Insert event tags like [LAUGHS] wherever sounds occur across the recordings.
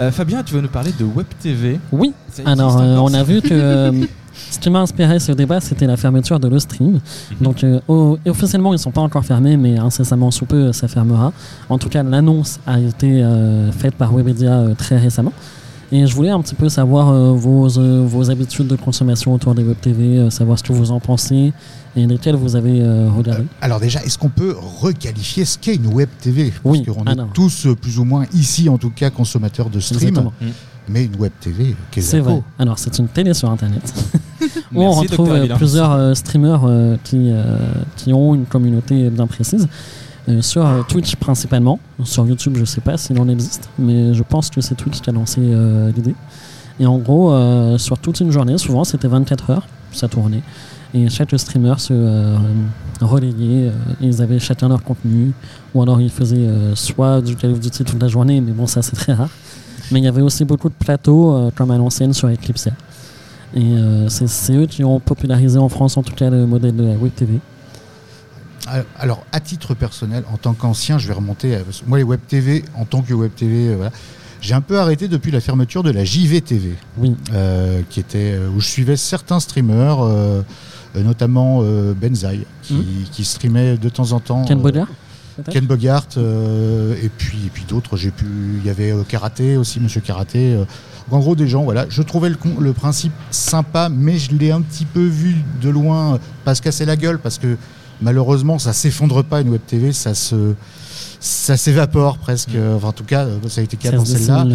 Euh, Fabien, tu vas nous parler de Web TV. Oui, alors euh, on a vu que ce qui m'a inspiré ce débat, c'était la fermeture de le stream. Donc euh, au- officiellement, ils ne sont pas encore fermés, mais incessamment sous peu, ça fermera. En tout cas, l'annonce a été euh, faite par Webedia euh, très récemment. Et je voulais un petit peu savoir vos, vos habitudes de consommation autour des web TV, savoir ce que vous en pensez et lesquelles vous avez euh, regardé. Alors déjà, est-ce qu'on peut requalifier ce qu'est une web TV Oui, Parce qu'on ah est non. tous euh, plus ou moins ici, en tout cas, consommateurs de stream. Exactement. Mais une web TV, qu'est-ce C'est vrai. Alors, c'est une télé sur Internet où [LAUGHS] [LAUGHS] on retrouve euh, plusieurs euh, streamers euh, qui, euh, qui ont une communauté bien précise. Euh, sur euh, Twitch principalement. Sur YouTube, je sais pas s'il en existe, mais je pense que c'est Twitch qui a lancé euh, l'idée. Et en gros, euh, sur toute une journée, souvent c'était 24 heures, ça tournait. Et chaque streamer se euh, relayait, euh, ils avaient chacun leur contenu, ou alors ils faisaient euh, soit du Call of Duty toute la journée, mais bon, ça c'est très rare. Mais il y avait aussi beaucoup de plateaux, comme à l'ancienne sur Eclipse. Et c'est eux qui ont popularisé en France, en tout cas, le modèle de la Web TV. Alors- Alors, à titre personnel, en tant qu'ancien, je vais remonter. à- moi, les web TV, en tant que web TV, voilà, j'ai un peu arrêté depuis la fermeture de la JVTV, Oui, euh, qui était euh, où je suivais certains streamers, euh, euh, notamment euh, Benzaï, qui, Mhm. qui streamait de temps en temps. Ken euh, Bogart peut-être Ken Bogart, euh, et puis, et puis d'autres. J'ai pu, il y avait euh, Karaté aussi, Monsieur Karaté. euh. en gros, des gens, voilà. Je trouvais le, con- le principe sympa, mais je l'ai un petit peu vu de loin, euh, pas se casser la gueule, parce que malheureusement, ça s'effondre pas une web TV, ça se, ça s'évapore presque. euh, Enfin, en tout cas, euh, ça a été le cas dans celle-là.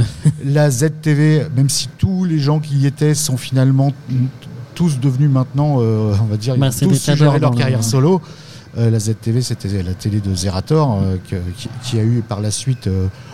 La ZTV, même si tous les gens qui y étaient sont finalement mm, tous devenus maintenant, euh, on va dire, ils Bah, ont c'est tous leur carrière solo. Euh, la ZTV, c'était la télé de Zerator, euh, qui, qui a eu par la suite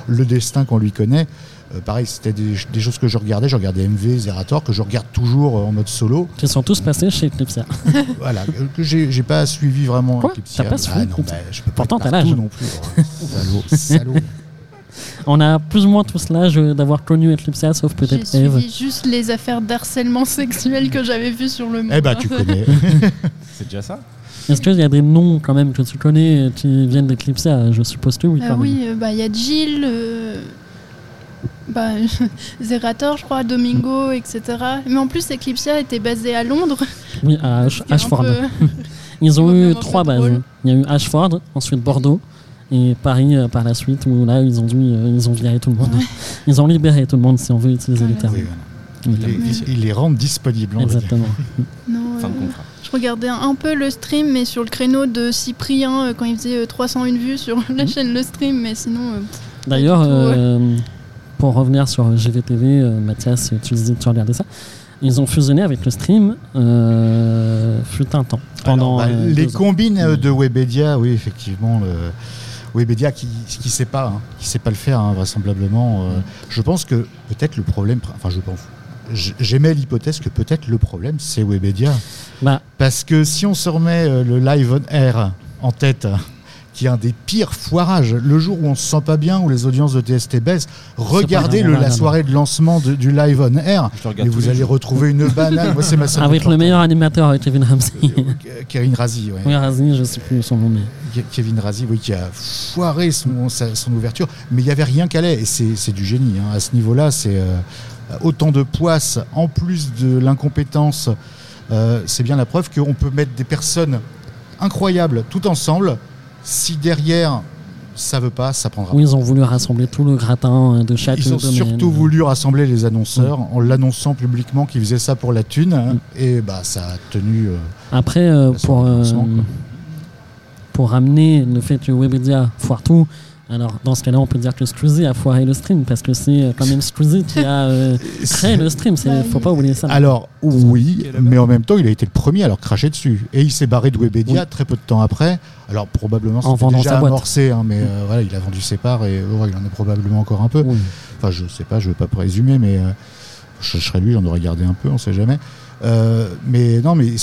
le destin qu'on lui connaît. Euh, pareil, c'était des, des choses que je regardais. Je regardais MV, Zerator, que je regarde toujours euh, en mode solo. Qui sont tous passés chez Eclipse. [LAUGHS] voilà, que j'ai j'ai pas suivi vraiment. Quoi Eclipsia. T'as pas suivi Ah non, bah, je peux pas Pourtant, t'as l'âge. non plus. Oh, salaud, salaud. [LAUGHS] On a plus ou moins tous l'âge euh, d'avoir connu Eclipse, sauf J'ai peut-être Eve. suivi juste les affaires d'harcèlement sexuel que j'avais vues sur le monde. Eh bah, tu connais. [LAUGHS] C'est déjà ça? Est-ce qu'il y a des noms quand même que tu connais qui viennent d'Eclipse Je suppose que oui. Ah quand oui, euh, bah il y a Jill, euh, bah, [LAUGHS] Zerator, je crois, Domingo, etc. Mais en plus, Eclipsia était basé à Londres. Oui, à Ashford. peu- [LAUGHS] Ils ont eu trois bases. drôle. Il y a eu Ashford, ensuite Bordeaux et Paris euh, par la suite où là ils ont dû, euh, ils ont viré tout le monde. Ouais. [LAUGHS] Ils ont libéré tout le monde si on veut utiliser. Oui, voilà. Oui, Ils les- ils les rendent disponibles. Exactement. Non, Fin de euh, contrat. je regardais un peu le stream, mais sur le créneau de Cyprien, euh, quand il faisait euh, 301 vues sur la chaîne Le Stream, mais sinon... euh, D'ailleurs, Pour revenir sur GVTV, euh, Mathias, tu tu regardais ça. Ils ont fusionné avec le stream euh, fut un temps. Pendant Alors, bah, euh, les ans. combines de Webedia, oui, effectivement. Le... Webedia qui qui sait pas, hein, qui sait pas le faire hein, vraisemblablement. euh, Je pense que peut-être le problème, enfin je pense, j- j'émets l'hypothèse que peut-être le problème c'est Webedia, Bah, parce que si on se remet le live on air en tête. Qui est un des pires foirages. Le jour où on se sent pas bien, où les audiences de TST baissent, regardez le, la soirée de lancement de- du live on air, Je le regarde et vous allez jours. retrouver une [LAUGHS] banane. Moi, c'est ma avec le meilleur animateur, euh, Kevin Ramsey. Euh, Kevin Razi, ouais. oui, Ramsey, je sais plus son nom, mais. Ke- Kevin Razi, oui, qui a foiré son, sa- son ouverture, mais il n'y avait rien qu'à l'ait, et c'est c'est du génie. hein. À ce niveau-là, c'est euh, autant de poisse, en plus de l'incompétence, euh, c'est bien la preuve qu'on peut mettre des personnes incroyables tout ensemble. Si derrière, ça veut pas, ça prendra Oui, ils ont voulu rassembler tout le gratin euh, de chaque ils ont domaine. surtout voulu rassembler les annonceurs en l'annonçant publiquement qu'ils faisaient ça pour la thune. hein, Et bah, ça a tenu. euh, Après, euh, pour, euh, ramener le fait que Webedia foire tout, alors dans ce cas-là, on peut dire que Squeezie a foiré le stream parce que c'est euh, quand même Squeezie qui a euh, [LAUGHS] créé le stream. Il faut pas oublier ça. Alors oui, mais en même temps, il a été le premier à leur cracher dessus. Et il s'est barré de Webedia Oui. très peu de temps après. Alors probablement En c'était vendant déjà amorcé, hein, mais euh, voilà, il a vendu ses parts et oh, il en a probablement encore un peu. Oui. Enfin, je sais pas, je veux pas présumer, mais euh, je, je serais lui, j'en aurais gardé un peu, on sait jamais. Euh, mais non, mais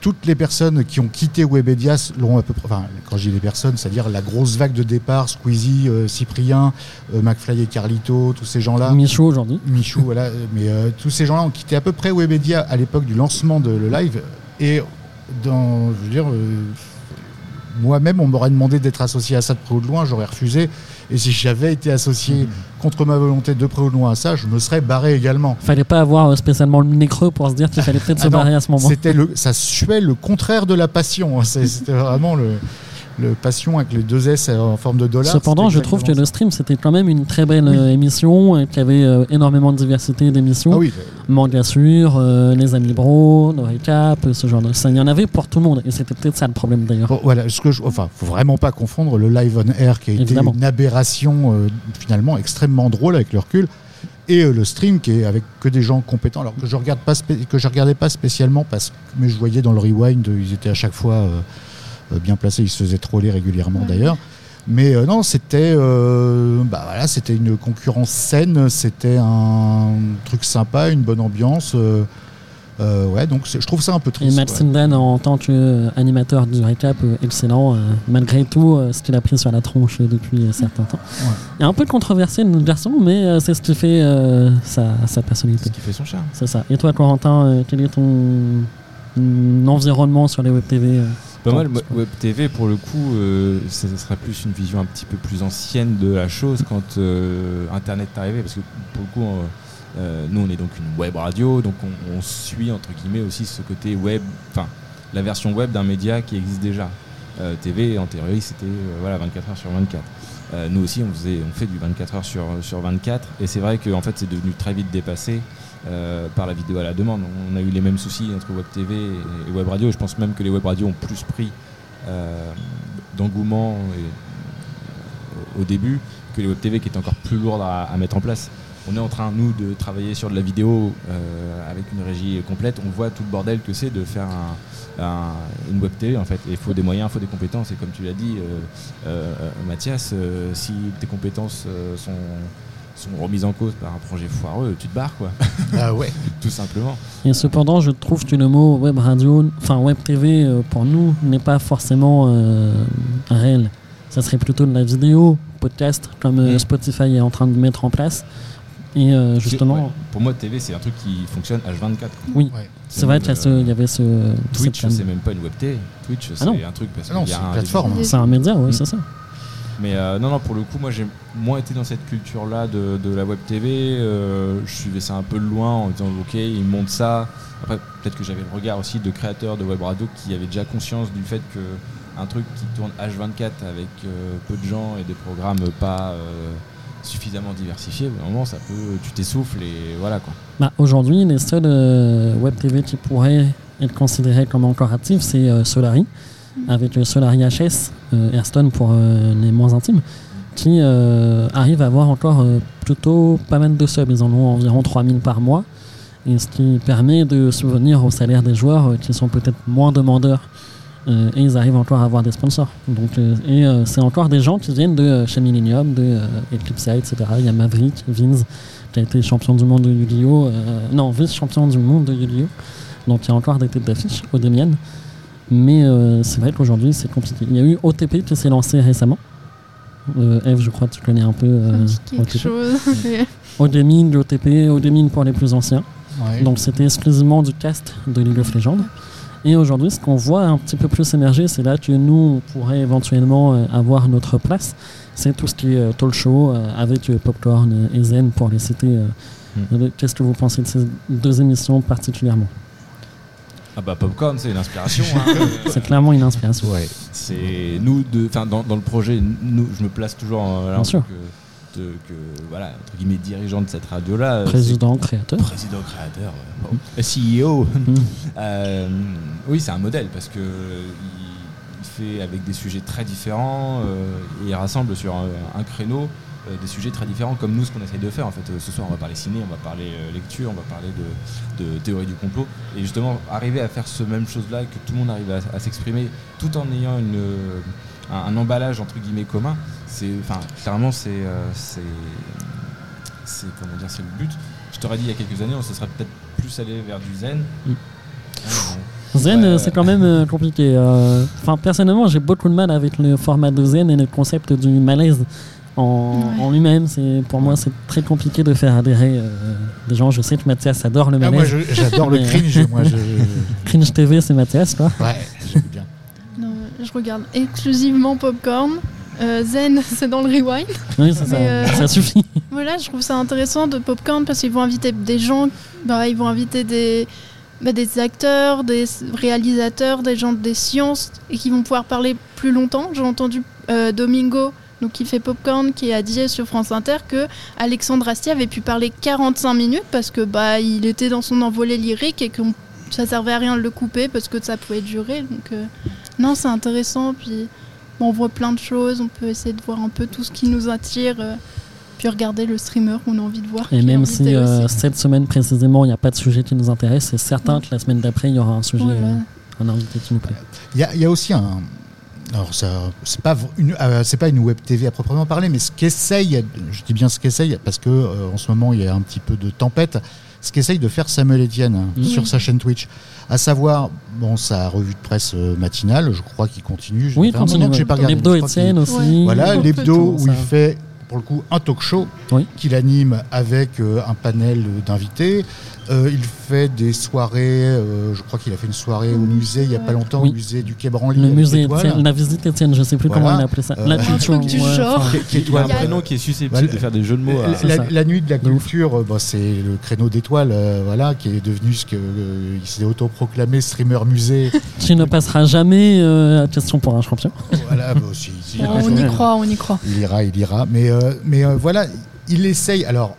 toutes les personnes qui ont quitté Webedia l'ont à peu près. Enfin, quand je dis les personnes, c'est-à-dire la grosse vague de départ, Squeezie, euh, Cyprien, euh, McFly et Carlito, tous ces gens-là. Michaud aujourd'hui. Michou, voilà. Mais tous ces gens-là ont quitté à peu près Webedia à l'époque du lancement de le live. Et dans, je veux dire, moi-même, on m'aurait demandé d'être associé à ça de près ou de loin, j'aurais refusé. Et si j'avais été associé contre ma volonté de près ou de loin à ça, je me serais barré également. Fallait pas avoir euh, spécialement le nez creux pour se dire qu'il fallait peut-être se Ah non, barrer à ce moment. C'était le, ça suait le contraire de la passion. hein. C'était vraiment le, le passion avec les deux S en forme de dollar. Cependant, je trouve que le stream, c'était quand même une très belle euh, émission, et qu'il y avait euh, énormément de diversité d'émissions. Ah oui, Manga sûr, euh, les amis bro, le récap, euh, ce genre de ça. Il y en avait pour tout le monde, et c'était peut-être ça le problème d'ailleurs. Bon, voilà, ce que je, enfin, faut vraiment pas confondre le live on air qui a été une aberration euh, finalement extrêmement drôle avec le recul, et euh, le stream qui est avec que des gens compétents, alors que je regarde pas, que je regardais pas spécialement parce que, mais je voyais dans le rewind, euh, ils étaient à chaque fois euh, euh, bien placés, ils se faisaient troller régulièrement Ouais. d'ailleurs. Mais euh, non, c'était, euh, bah voilà, c'était une concurrence saine, c'était un truc sympa, une bonne ambiance. euh, euh, ouais, donc je trouve ça un peu Et triste. Matt ouais. Sindan, en tant qu'animateur du récap, euh, excellent, euh, malgré tout euh, ce qu'il a pris sur la tronche euh, depuis un certain temps. Ouais. Il est un peu controversé, notre garçon, mais euh, c'est ce qui fait euh, sa, sa personnalité. C'est ce qui fait son charme. C'est ça. Et toi, Corentin, euh, quel est ton environnement sur les web TV euh, Pas mal, Web TV, pour le coup, euh, ça, ça serait plus une vision un petit peu plus ancienne de la chose quand euh, Internet est arrivé. Parce que pour le coup, euh, nous, on est donc une web radio, donc on, on suit, entre guillemets, aussi ce côté web, enfin, la version web d'un média qui existe déjà. TV, en théorie, c'était voilà, 24 heures sur 24. Euh, nous aussi, on, faisait, on fait du 24 heures sur, sur 24. Et c'est vrai que en fait, c'est devenu très vite dépassé euh, par la vidéo à la demande. On a eu les mêmes soucis entre Web TV et, Web Radio. Je pense même que les Web radios ont plus pris euh, d'engouement euh, au début que les Web TV qui étaient encore plus lourdes à, mettre en place. On est en train, nous, de travailler sur de la vidéo avec une régie complète. On voit tout le bordel que c'est de faire un- un- une Web TV en fait. Il faut des moyens, il faut des compétences. Et comme tu l'as dit, Mathias, si tes compétences sont, sont remises en cause par un projet foireux, tu te barres quoi, Ah ouais. [LAUGHS] tout simplement. Et cependant, je trouve que le mot web radio, enfin web TV, euh, pour nous, n'est pas forcément euh, réel. Ça serait plutôt de la vidéo, podcast, comme euh, Mm. Spotify est en train de mettre en place. Et euh, justement, Ouais. pour moi, TV, c'est un truc qui fonctionne H24. quoi. oui, Ouais. c'est vrai qu'il y, avait ce. Twitch, c'est même pas une web TV. Twitch, c'est Ah non. un truc parce Ah non, qu'il y a c'est une un plateforme. C'est un média, oui, Mm. c'est ça. Mais euh, non, non, pour le coup, moi j'ai moins été dans cette culture-là de, la web TV. euh, je suivais ça un peu de loin en disant, ok, ils montent ça. Après, peut-être que j'avais le regard aussi de créateurs de web radio qui avaient déjà conscience du fait que un truc qui tourne H24 avec euh, peu de gens et des programmes pas suffisamment diversifiés, au moment ça peut, tu t'essouffles et voilà quoi. Bah, Aujourd'hui, les seuls web TV qui pourraient être considérés comme encore actifs, c'est Solari, avec Solari HS, euh, Airstone pour euh, les moins intimes, qui euh, arrive à avoir encore plutôt pas mal de subs. Ils en ont environ 3000 par mois, et ce qui permet de subvenir au salaire des joueurs qui sont peut-être moins demandeurs. Et ils arrivent encore à avoir des sponsors. Donc, et c'est encore des gens qui viennent de chez Millennium, de euh, Eclipse, etc. Il y a Maverick, Vince, qui a été champion du monde de Yu-Gi-Oh! non, vice-champion du monde de Yu-Gi-Oh! Donc il y a encore des têtes d'affiche au Demian. Mais euh, c'est vrai qu'aujourd'hui c'est compliqué. Il y a eu OTP qui s'est lancé récemment. Euh, Eve, je crois que tu connais un peu euh, quelque OTP. chose. Odemine, l'OTP, Odemine pour les plus anciens. Ouais. Donc c'était exclusivement du cast de League of Legends. Et aujourd'hui, ce qu'on voit un petit peu plus émerger, c'est là que nous, on pourrait éventuellement euh, avoir notre place. C'est tout ce qui est euh, talk show euh, avec euh, Popcorn et Zen pour les citer. euh, Hmm. Qu'est-ce que vous pensez de ces deux émissions particulièrement? Ah bah Popcorn, c'est l'inspiration. hein. [LAUGHS] C'est clairement une inspiration. Ouais. C'est nous, de, enfin dans, dans le projet, nous, je me place toujours euh, là, Bien en sûr. tant que, de- que, voilà, entre guillemets, dirigeant de cette radio-là. euh, Président, créateur. Président, créateur, euh, bon, CEO. Mm. Euh, oui, c'est un modèle parce que il, il fait avec des sujets très différents euh, et il rassemble sur un, un créneau euh, des sujets très différents comme nous ce qu'on essaye de faire en fait Euh, ce soir on va parler ciné on va parler euh, lecture on va parler de, de théorie du complot et justement arriver à faire ce même chose là que tout le monde arrive à, à s'exprimer tout en ayant une, euh, un, un emballage entre guillemets commun c'est enfin clairement c'est euh, c'est c'est comment dire c'est le but je t'aurais dit il y a quelques années on se serait peut-être plus allé vers du zen Mm. Ah. Zen, Ouais. euh, c'est quand même euh, compliqué. euh. Enfin, personnellement, j'ai beaucoup de mal avec le format de Zen et le concept du malaise en, Ouais. en lui-même. C'est pour moi, c'est très compliqué de faire adhérer euh, des gens. Je sais que Mathias adore le Ah, moi, malaise. je- j'adore le cringe. moi, je, [LAUGHS] Cringe TV, c'est Mathias, quoi. ouais, j'aime bien. Non, je regarde exclusivement Popcorn. Euh, Zen, [LAUGHS] c'est dans le rewind. Oui, ça. Mais, euh, Ça suffit. [LAUGHS] Voilà, je trouve ça intéressant de Popcorn parce qu'ils vont inviter des gens, bah, ils vont inviter des, bah, des acteurs, des réalisateurs, des gens des sciences et qui vont pouvoir parler plus longtemps. J'ai entendu euh, Domingo, donc qui fait Popcorn, qui a dit sur France Inter que Alexandre Astier avait pu parler 45 minutes parce que bah il était dans son envolée lyrique et que ça servait à rien de le couper parce que ça pouvait durer. Donc euh, non, c'est intéressant. Puis bon, on voit plein de choses, on peut essayer de voir un peu tout ce qui nous attire. euh, puis regarder le streamer qu'on a envie de voir. Et même si euh, cette semaine précisément, il n'y a pas de sujet qui nous intéresse, c'est certain que la semaine d'après, il y aura un sujet, Voilà. euh, un invité qui nous plaît. Il y a, il y a aussi un. Alors, ça, c'est pas une, euh, c'est pas une web TV à proprement parler, mais ce qu'essaye, je dis bien ce qu'essaye, parce que euh, en ce moment il y a un petit peu de tempête, ce qu'essaye de faire Samuel Etienne hein, sur sa chaîne Twitch, à savoir, bon, sa revue de presse euh, matinale, je crois qu'il continue. Oui, moment continue. que j'ai pas regardé, L'hebdo Étienne aussi. Ouais. Voilà, l'hebdo où ça. il fait pour le coup un talk show Oui. qu'il anime avec euh, un panel d'invités. Euh, il fait des soirées, euh, je crois qu'il a fait une soirée au musée il n'y a pas longtemps, Oui. au musée du Quai Branly. Le musée la visite Étienne, je sais plus Voilà. comment il a appelé ça. Euh, la culture. du ouais, genre. enfin, Qui- qui est Il y a un prénom qui est susceptible Voilà. de faire des jeux de mots. c'est La, nuit de la culture, bah, c'est le créneau d'étoiles, euh, voilà, qui est devenu ce que euh, il s'est autoproclamé streamer musée. [LAUGHS] Qui ne passera jamais euh, à question pour un champion. voilà, bah, si- si- Oh, on y croit, on y croit. Il ira, il ira. Mais, mais euh, voilà, il essaye. Alors,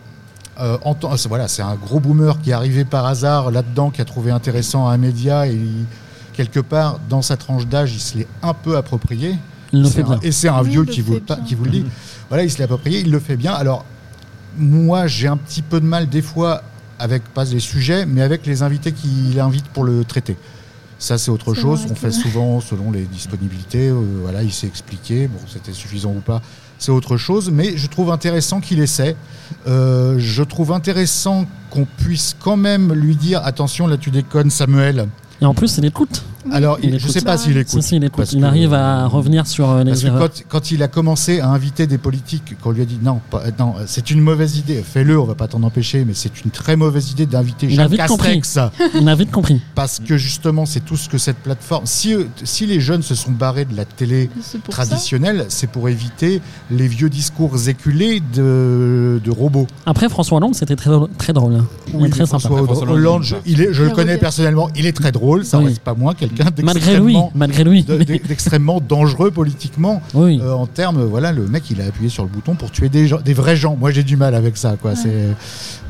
euh, en voilà, c'est un gros boomer qui est arrivé par hasard là-dedans, qui a trouvé intéressant un média et il- quelque part, dans sa tranche d'âge, il se l'est un peu approprié. Il le fait un- bien. Et c'est un vieux qui vous, le pa- bien. qui vous le dit. Voilà, il se l'est approprié, il le fait bien. Alors, moi, j'ai un petit peu de mal des fois avec, pas les sujets, mais avec les invités qu'il invite pour le traiter. Ça, c'est autre chose. vrai On fait souvent selon les disponibilités. euh, voilà, il s'est expliqué. Bon, c'était suffisant ou pas, c'est autre chose. Mais je trouve intéressant qu'il essaie. Euh, je trouve intéressant qu'on puisse quand même lui dire attention, là, tu déconnes, Samuel. Et en plus, il écoute. Alors, Il il- je écoute. sais pas s'il Si, écoute. Si, si, il écoute. parce Il que- arrive à revenir sur euh, Parce les que erreurs. quand, quand il a commencé à inviter des politiques, qu'on lui a dit non, pas- non c'est une mauvaise idée, fais-le, on va pas t'en empêcher, mais c'est une très mauvaise idée d'inviter Jacques vite compris. Castex, Il a vite compris. parce que justement, c'est tout ce que cette plateforme. Si, euh, si les jeunes se sont barrés de la télé traditionnelle, c'est pour éviter les vieux discours éculés de, de robots. Après, François Hollande, c'était très, très drôle. hein. Est très sympa. François François Hollande, Hollande, je, il est il est, je le connais personnellement, il est très drôle, ça Oui. reste pas moins quelqu'un Malgré lui, d'extrêmement malgré lui. de- d'extrêmement dangereux politiquement. Oui. Euh, en termes, voilà, le mec, il a appuyé sur le bouton pour tuer des, gens, des vrais gens. Moi, j'ai du mal avec ça, quoi. C'est,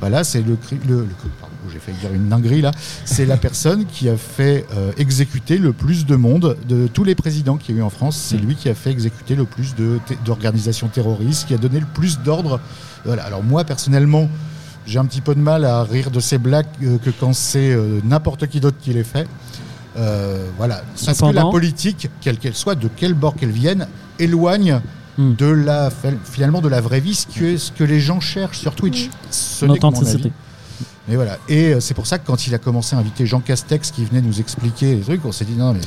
voilà, c'est le, cri- le, le- pardon, j'ai failli dire une dinguerie là. C'est la personne qui a fait euh, exécuter le plus de monde de tous les présidents qu'il y a eu en France. C'est lui qui a fait exécuter le plus d'organisations terroristes, qui a donné le plus d'ordres. Voilà. Alors moi, personnellement, j'ai un petit peu de mal à rire de ces blagues euh, que quand c'est euh, n'importe qui d'autre qui les fait. Euh, voilà. Parce que la politique, quelle qu'elle soit, de quel bord qu'elle vienne, éloigne Hmm. de la finalement de la vraie vie, ce que, ce que les gens cherchent sur Twitch. Ce n'est. Mais voilà. Et euh, c'est pour ça que quand il a commencé à inviter Jean Castex qui venait nous expliquer les trucs, on s'est dit non mais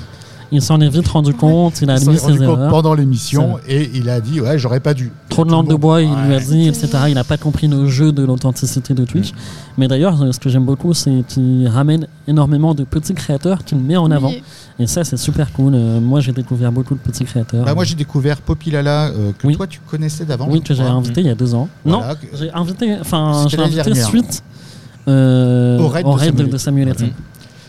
Il s'en est vite rendu compte, il a il s'en admis est rendu ses compte erreurs. pendant l'émission et il a dit ouais j'aurais pas dû. Trop de langue de bois, il lui a dit, etc. Il n'a pas compris le jeu de l'authenticité de Twitch. Mais d'ailleurs, ce que j'aime beaucoup, c'est qu'il ramène énormément de petits créateurs qu'il met en avant. Et ça, c'est super cool. Euh, moi, j'ai découvert beaucoup de petits créateurs. Bah, moi j'ai découvert Popilala euh, que Oui. toi tu connaissais d'avant. oui, que j'ai crois. invité il y a deux ans. Voilà. Non, j'ai invité, enfin, j'ai invité dernière. suite euh, Au raid de de, Samuel de Samuel.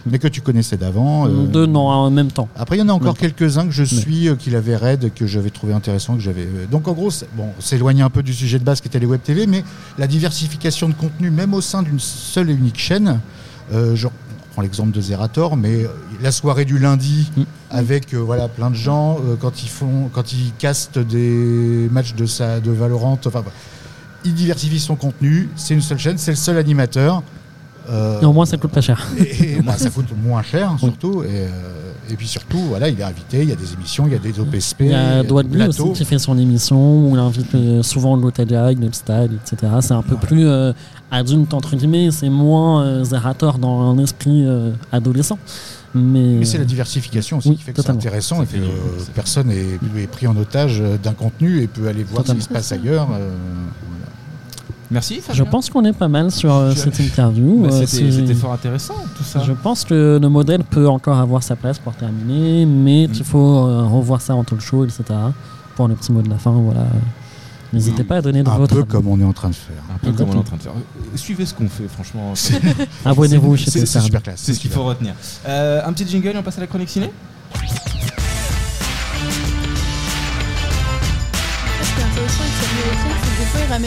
Mais que tu connaissais d'avant. euh, Deux, non, en même temps. Après, il y en a encore quelques-uns que je suis, euh, qu'il avait raid, que j'avais trouvé intéressant, que j'avais. euh, Donc, en gros, bon, on s'éloigne un peu du sujet de base qui était les web TV, mais la diversification de contenu, même au sein d'une seule et unique chaîne. Euh, je prends l'exemple de Zerator, mais la soirée du lundi Mm. avec euh, voilà plein de gens euh, quand ils font, quand ils castent des matchs de sa, de Valorant, enfin, voilà. il diversifie son contenu. C'est une seule chaîne, c'est le seul animateur. Euh, Et au moins, ça coûte pas cher. [LAUGHS] et, et, bah, ça coûte moins cher surtout et, euh, et puis surtout voilà il est invité il y a des émissions il y a des OPSP Il y a Bleu aussi qui fait son émission où il invite euh, souvent l'Otadia, Gnolstad, etc. C'est un peu Voilà. plus euh, adulte, entre guillemets. C'est moins euh, Zerator dans un esprit euh, adolescent. Mais, mais c'est la diversification aussi oui, qui fait que c'est intéressant Ça et que euh, personne est, est pris en otage euh, d'un contenu et peut aller voir Totalement. ce qui se passe ailleurs Merci. je pense qu'on est pas mal sur euh, cette interview. Bah, Euh, C'était fort intéressant tout ça. Je pense que le modèle peut encore avoir sa place pour terminer, mais Mm. qu'il faut euh, revoir ça en talk show, etc. pour le petit mot de la fin, voilà. N'hésitez pas à donner de Un votre peu avis. comme on est en train de faire. Un peu comme on est en train de faire. Suivez ce qu'on fait, franchement. [LAUGHS] Abonnez-vous chez c'est- super classe. C'est ce qu'il faut retenir. Euh, un petit jingle et on passe à la chronique ciné c'est des fois,